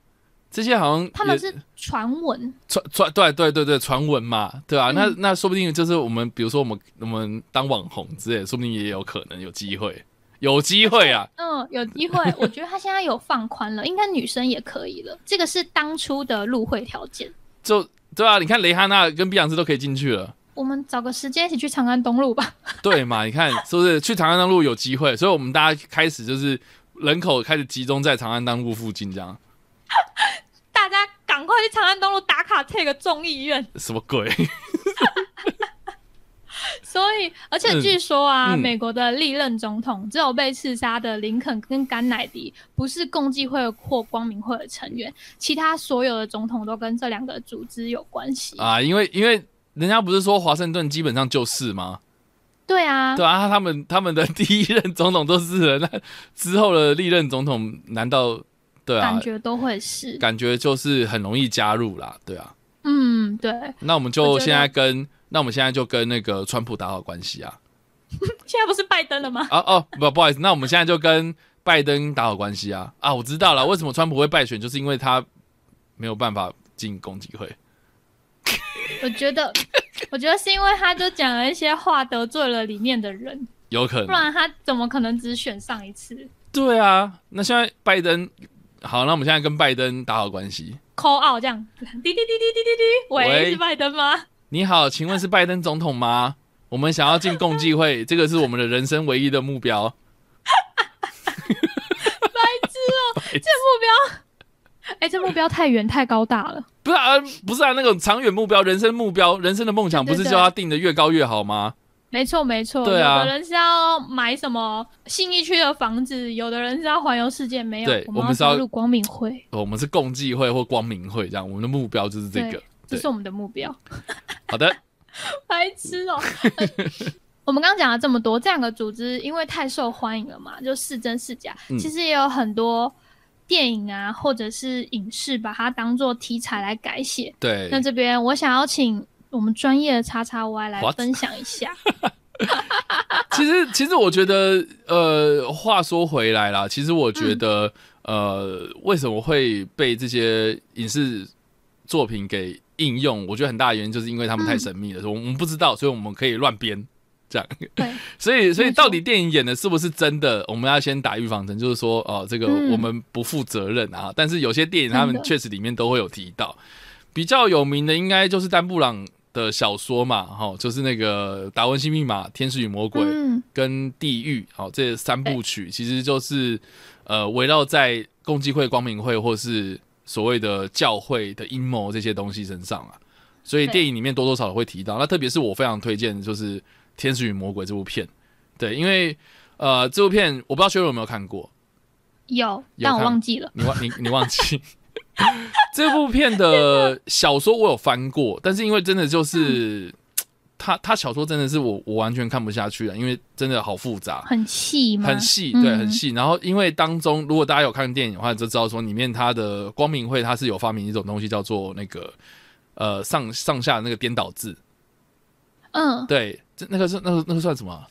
这些好像他们是传闻，传传对对对对传闻嘛，对啊，那那说不定就是我们，比如说我们我们当网红之类，说不定也有可能有机会，有机会啊，(laughs) 嗯，有机会。我觉得他现在有放宽了，应该女生也可以了。这个是当初的入会条件。就对啊，你看雷哈娜跟碧昂斯都可以进去了。我们找个时间一起去长安东路吧。(laughs) 对嘛？你看是不是去长安东路有机会？所以我们大家开始就是人口开始集中在长安东路附近，这样。(laughs) 大家赶快去长安东路打卡，贴个众议院。什么鬼？所以，而且据说啊，美国的历任总统只有被刺杀的林肯跟甘乃迪不是共济会或光明会的成员，其他所有的总统都跟这两个组织有关系啊。因为，因为人家不是说华盛顿基本上就是吗？对啊，对啊，他们他们的第一任总统都是人，那之后的历任总统难道对啊？感觉都会是，感觉就是很容易加入啦，对啊。嗯，对。那我们就现在跟。那我们现在就跟那个川普打好关系啊！(laughs) 现在不是拜登了吗？哦哦，不不好意思，那我们现在就跟拜登打好关系啊！啊，我知道了，为什么川普会败选，就是因为他没有办法进攻击会。我觉得，我觉得是因为他就讲了一些话得罪了里面的人，有可能，不然他怎么可能只选上一次？对啊，那现在拜登好，那我们现在跟拜登打好关系，call out 这样，滴滴滴滴滴滴滴，喂，是拜登吗？你好，请问是拜登总统吗？我们想要进共济会，(laughs) 这个是我们的人生唯一的目标。(laughs) 白痴哦，这目标，哎，这目标太远太高大了。不是啊，不是啊，那种长远目标、人生目标、人生的梦想，不是叫他定的越高越好吗？没错，没错。对啊，有的人是要买什么信义区的房子，有的人是要环游世界。没有，我们是要入光明会。我们是共济会或光明会，这样，我们的目标就是这个。这是我们的目标。(laughs) 好的，(laughs) 白痴哦。(laughs) 我们刚刚讲了这么多，这两个组织因为太受欢迎了嘛，就是真是假。其实也有很多电影啊，或者是影视把它当做题材来改写。对。那这边我想要请我们专业的叉叉 Y 来分享一下。(laughs) 其实，其实我觉得，呃，话说回来啦，其实我觉得，呃，为什么会被这些影视作品给应用，我觉得很大的原因就是因为他们太神秘了，我们不知道，所以我们可以乱编这样。对，(laughs) 所以所以到底电影演的是不是真的，我们要先打预防针，就是说哦，这个我们不负责任啊。但是有些电影他们确实里面都会有提到，比较有名的应该就是丹布朗的小说嘛，哈，就是那个《达文西密码》《天使与魔鬼》跟《地狱》好这三部曲，其实就是呃围绕在共济会、光明会或是。所谓的教会的阴谋这些东西身上啊，所以电影里面多多少少会提到。那特别是我非常推荐就是《天使与魔鬼》这部片，对，因为呃这部片我不知道学友有没有看过，有，但我忘记了。你忘你你忘记 (laughs) (laughs) 这部片的小说我有翻过，但是因为真的就是。他他小说真的是我我完全看不下去了，因为真的好复杂，很细，很细，对，很细。然后因为当中，如果大家有看电影的话，就知道说里面他的光明会他是有发明一种东西叫做那个呃上上下那个颠倒字，嗯，对，这那个是那个那个算什么？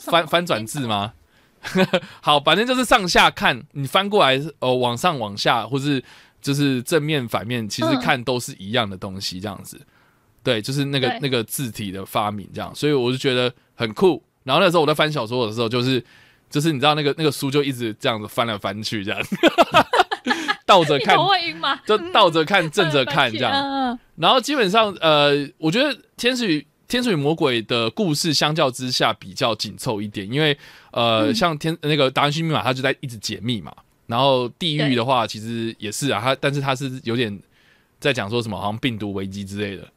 翻翻转字吗？(laughs) 好，反正就是上下看，你翻过来呃往上往下，或是就是正面反面，其实看都是一样的东西，这样子。对，就是那个那个字体的发明这样，所以我就觉得很酷。然后那时候我在翻小说的时候，就是就是你知道那个那个书就一直这样子翻来翻去这样，(laughs) 倒着看？就倒着看正着看这样。然后基本上，呃，我觉得《天使与天使与魔鬼》的故事相较之下比较紧凑一点，因为呃，嗯像天那个达文西密码，它就在一直解密嘛。然后地狱的话，其实也是啊，它但是它是有点在讲说什么，好像病毒危机之类的。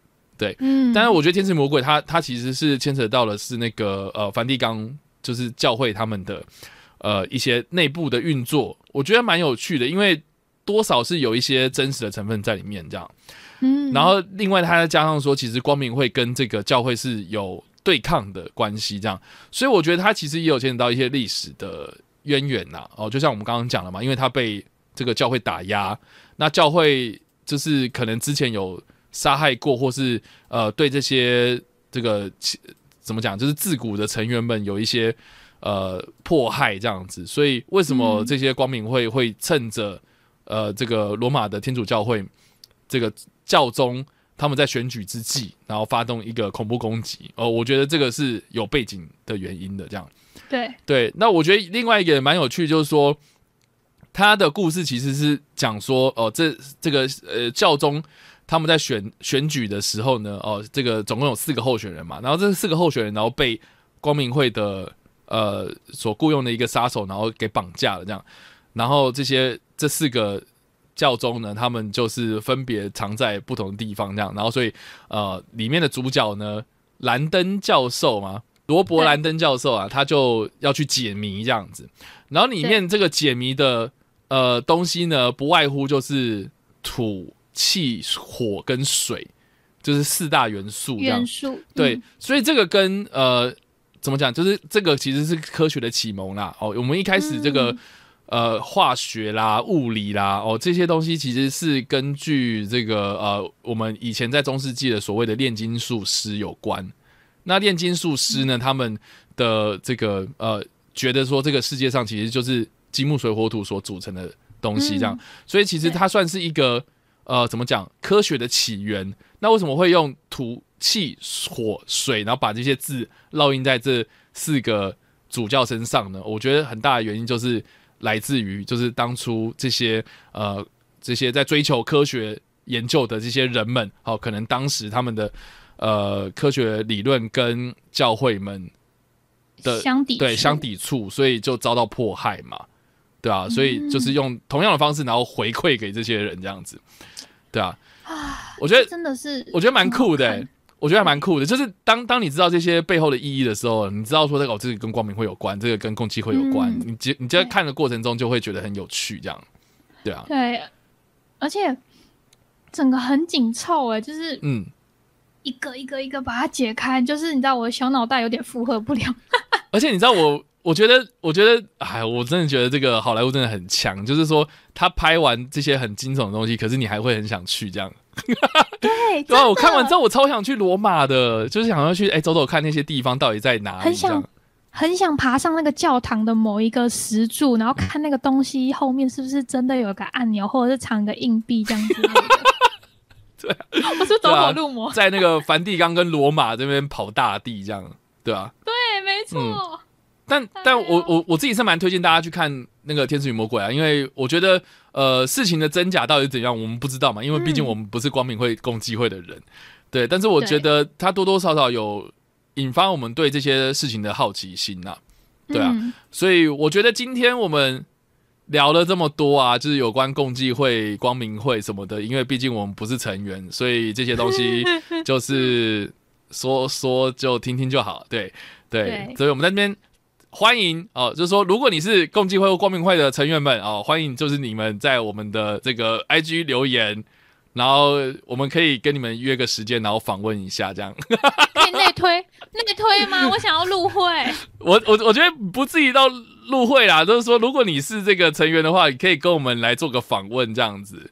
嗯，但是我觉得《天使魔鬼》它它其实是牵扯到的是那个呃梵蒂冈，就是教会他们的呃一些内部的运作，我觉得蛮有趣的，因为多少是有一些真实的成分在里面这样。嗯，然后另外他再加上说，其实光明会跟这个教会是有对抗的关系，这样，所以我觉得他其实也有牵扯到一些历史的渊源呐。哦，就像我们刚刚讲了嘛，因为他被这个教会打压，那教会就是可能之前有杀害过，或是呃对这些这个怎么讲，就是自古的成员们有一些呃迫害这样子，所以为什么嗯这些光明会会趁着呃这个罗马的天主教会这个教宗他们在选举之际，然后发动一个恐怖攻击？哦，我觉得这个是有背景的原因的，这样。对，对，那我觉得另外一个也蛮有趣，就是说他的故事其实是讲说，哦，这这个呃教宗他们在选选举的时候呢，哦，这个总共有四个候选人嘛，然后这四个候选人，然后被光明会的呃所雇佣的一个杀手，然后给绑架了，这样，然后这些这四个。教宗呢，他们就是分别藏在不同的地方，这样，然后所以呃，里面的主角呢，兰登教授嘛，罗伯兰登教授啊，他就要去解谜这样子。然后里面这个解谜的呃东西呢，不外乎就是土、气、火跟水，就是四大元素这样元。素对，嗯所以这个跟呃怎么讲，就是这个其实是科学的启蒙啦。哦，我们一开始这个、嗯呃化学啦、物理啦，哦这些东西其实是根据这个呃我们以前在中世纪的所谓的炼金术师有关。那炼金术师呢，他们的这个呃觉得说这个世界上其实就是金木水火土所组成的东西，这样，嗯所以其实它算是一个呃怎么讲科学的起源。那为什么会用土、气、火、水，然后把这些字烙印在这四个主教身上呢？我觉得很大的原因就是来自于就是当初这些呃这些在追求科学研究的这些人们，哦，可能当时他们的呃科学理论跟教会们的相抵对相抵触，所以就遭到迫害嘛，对啊，所以就是用同样的方式，然后回馈给这些人这样子，对啊，我觉得真的是我觉得蛮酷的、欸，我觉得还蛮酷的。就是当当你知道这些背后的意义的时候，你知道说这个哦，这个跟光明会有关，这个跟共济会有关，嗯。你接你在看的过程中就会觉得很有趣，这样，对啊，对，而且整个很紧凑哎，就是嗯，一个一个一个把它解开，就是你知道我的小脑袋有点负荷不了。(laughs) 而且你知道我，我觉得，我觉得，哎，我真的觉得这个好莱坞真的很强，就是说他拍完这些很惊悚的东西，可是你还会很想去这样。对，(laughs) 对啊，我看完之后我超想去罗马的，就是想要去哎走走看那些地方到底在哪里，很想很想爬上那个教堂的某一个石柱，然后看那个东西后面是不是真的有个按钮，或者是藏个硬币这样子。(laughs) (laughs) 对，(laughs) 我是走火入魔。在那个梵蒂冈跟罗马这边跑大地这样，对啊。对，没错。但哎但我我我自己是蛮推荐大家去看那个《天使与魔鬼》啊，因为我觉得呃事情的真假到底怎样，我们不知道嘛，因为毕竟嗯我们不是光明会共济会的人，对。但是我觉得它多多少少有引发我们对这些事情的好奇心呐、对啊，嗯所以我觉得今天我们聊了这么多啊，就是有关共济会、光明会什么的，因为毕竟我们不是成员，所以这些东西 (laughs) 就是说说就听听就好。对对，对所以我们在这边欢迎哦，就是说如果你是共济会或光明会的成员们哦，欢迎就是你们在我们的这个 IG 留言。然后我们可以跟你们约个时间，然后访问一下，这样。可以内推 (laughs) 内推吗？我想要入会。我我我觉得不至于到入会啦，就是说，如果你是这个成员的话，你可以跟我们来做个访问，这样子。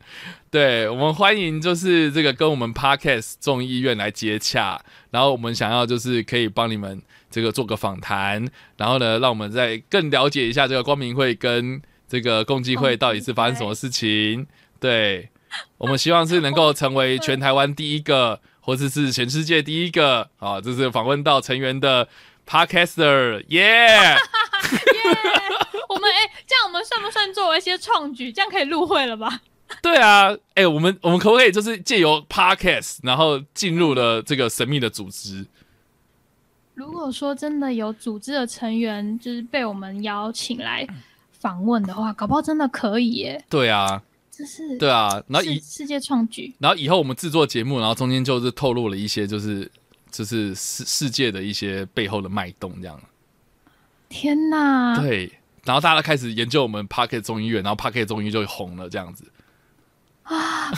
对我们欢迎，就是这个跟我们 Podcast 众议院来接洽，然后我们想要就是可以帮你们这个做个访谈，然后呢，让我们再更了解一下这个光明会跟这个共济会到底是发生什么事情。对，(laughs) 我们希望是能够成为全台湾第一个或者是全世界第一个啊，这是访问到成员的 Podcaster，耶！(laughs) 我们哎，这样我们算不算作为一些创举？这样可以入会了吧？对啊，哎，我们我们可不可以就是借由 Podcast，然后进入了这个神秘的组织？如果说真的有组织的成员就是被我们邀请来访问的话，搞不好真的可以耶。对啊，这是对啊，然后以世界创举，然后以后我们制作节目，然后中间就是透露了一些就是就是世世界的一些背后的脉动，这样。天哪！对，然后大家开始研究我们 Pocket 中医院，然后 Pocket 中医就红了，这样子。啊！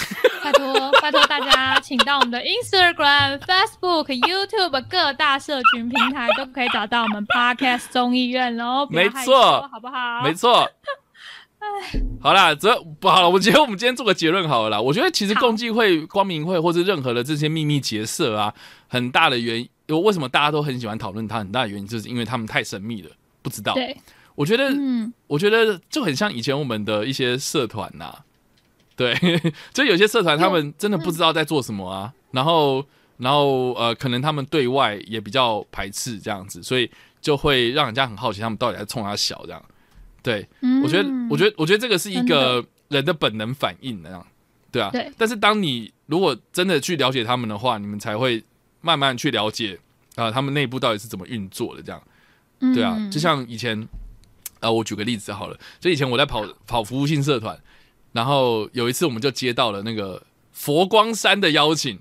拜托拜托大家，请到我们的 Instagram、Facebook、YouTube 各大社群平台都可以找到我们 Podcast 中医院喽。没错，好不好？没错。哎，好啦，这不好了。我觉得我们今天做个结论好了啦。我觉得其实共济会、光明会或者任何的这些秘密结社啊，很大的原因，为什么大家都很喜欢讨论它？很大的原因就是因为他们太神秘了，不知道。对，我觉得，嗯，我觉得就很像以前我们的一些社团呐。对，(laughs) 就有些社团他们真的不知道在做什么啊，然后，然后呃，可能他们对外也比较排斥这样子，所以就会让人家很好奇他们到底在冲他小这样。对，我觉得，我觉得，我觉得这个是一个人的本能反应那样，对啊。对。但是当你如果真的去了解他们的话，你们才会慢慢去了解啊，他们内部到底是怎么运作的这样。对啊，就像以前，呃，我举个例子好了，就以前我在跑跑服务性社团。然后有一次，我们就接到了那个佛光山的邀请，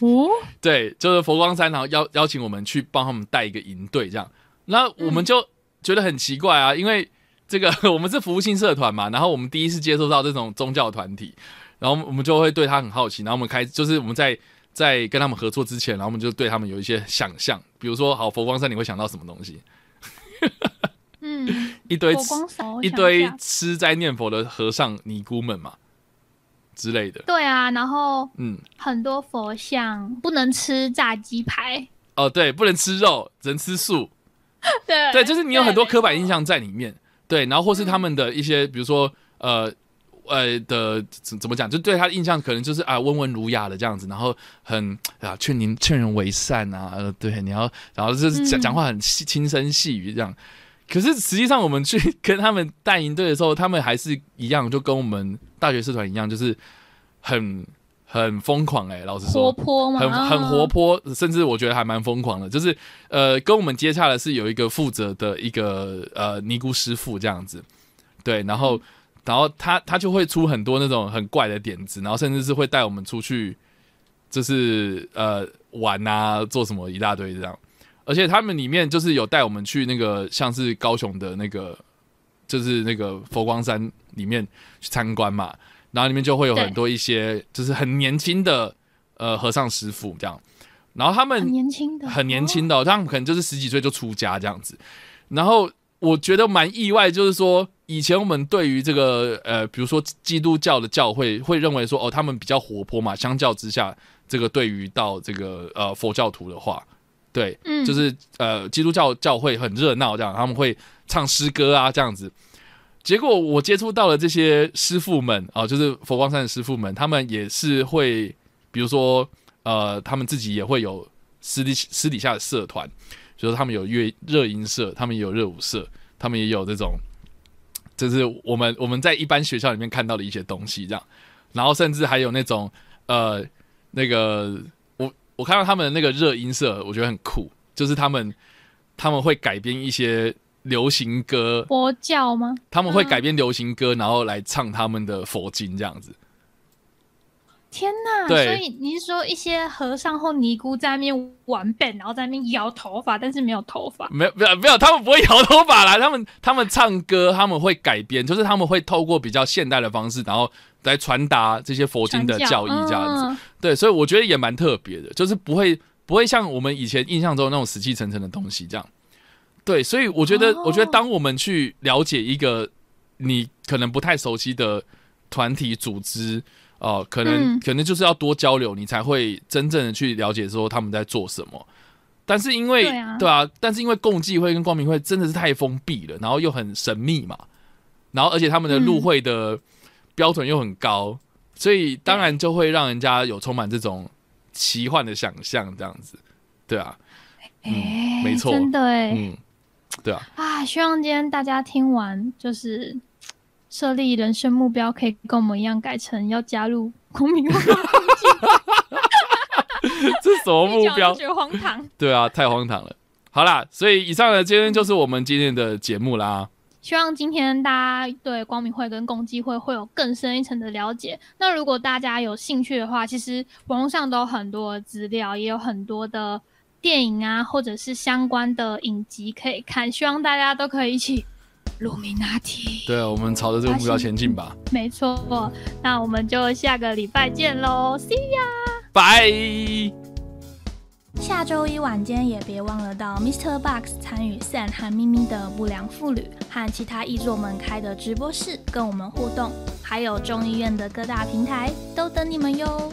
哦，(laughs) 对，就是佛光山，然后邀邀请我们去帮他们带一个营队，这样。那我们就觉得很奇怪啊，因为这个我们是服务性社团嘛，(laughs) 然后我们第一次接触到这种宗教团体，然后我们就会对他很好奇，然后我们开就是我们在在跟他们合作之前，然后我们就对他们有一些想象，比如说，好佛光山，你会想到什么东西？(laughs) 嗯，一堆一堆吃斋念佛的和尚尼姑们嘛之类的。对啊，然后嗯，很多佛像不能吃炸鸡排。哦，对，不能吃肉，只能吃素。(laughs) 对对，就是你有很多刻板印象在里面。对，然后或是他们的一些，比如说呃呃的怎怎么讲，就对他印象可能就是啊温文儒雅的这样子，然后很啊劝您劝人为善啊，呃对，你要然后就是讲讲话很细轻声细语这样。可是实际上，我们去跟他们带营队的时候，他们还是一样，就跟我们大学社团一样，就是很很疯狂哎，老实说，活泼吗？很很活泼，甚至我觉得还蛮疯狂的。就是呃，跟我们接洽的是有一个负责的一个呃尼姑师傅这样子，对，然后然后他他就会出很多那种很怪的点子，然后甚至是会带我们出去，就是呃玩啊，做什么一大堆这样。而且他们里面就是有带我们去那个像是高雄的那个，就是那个佛光山里面去参观嘛，然后里面就会有很多一些就是很年轻的呃和尚师傅这样，然后他们很年轻的，很年轻的，他们可能就是十几岁就出家这样子，然后我觉得蛮意外，就是说以前我们对于这个呃比如说基督教的教会会认为说哦他们比较活泼嘛，相较之下这个对于到这个呃佛教徒的话。对，嗯，就是呃，基督教教会很热闹，这样他们会唱诗歌啊，这样子。结果我接触到了这些师傅们啊，就是佛光山的师傅们，他们也是会，比如说呃，他们自己也会有私底私底下的社团，就是他们有乐热音社，他们也有热舞社，他们也有这种，就是我们我们在一般学校里面看到的一些东西，这样。然后甚至还有那种呃，那个。我看到他们的那个热音社，我觉得很酷，就是他们他们会改编一些流行歌，佛教吗？他们会改编流行歌，然后来唱他们的佛经，这样子。天呐！对，所以你是说一些和尚或尼姑在那边玩本，然后在那边摇头发，但是没有头发？没有，没有，没有，他们不会摇头发啦。(laughs) 他们他们唱歌，他们会改编，就是他们会透过比较现代的方式，然后。来传达这些佛经的教义，这样子，对，所以我觉得也蛮特别的，就是不会不会像我们以前印象中那种死气沉沉的东西这样，对，所以我觉得，我觉得当我们去了解一个你可能不太熟悉的团体组织，哦，可能可能就是要多交流，你才会真正的去了解说他们在做什么。但是因为对啊，但是因为共济会跟光明会真的是太封闭了，然后又很神秘嘛，然后而且他们的入会的。标准又很高，所以当然就会让人家有充满这种奇幻的想象，这样子，对啊，哎，没错真的哎，嗯，对啊，啊，希望今天大家听完就是设立人生目标，可以跟我们一样改成要加入公民会，这什么目标？觉得荒唐。对啊，太荒唐了。好啦，所以以上呢，今天就是我们今天的节目啦。希望今天大家对光明会跟共济会会有更深一层的了解。那如果大家有兴趣的话，其实网络上都有很多资料，也有很多的电影啊，或者是相关的影集可以看。希望大家都可以一起 (laughs) 鲁米纳提。对，我们朝着这个目标前进吧。没错，那我们就下个礼拜见喽，See ya，拜。下周一晚间也别忘了到 Mr. Box 参与 San 和咪咪的不良妇女和其他译作们开的直播室，跟我们互动。还有众议院的各大平台都等你们哟。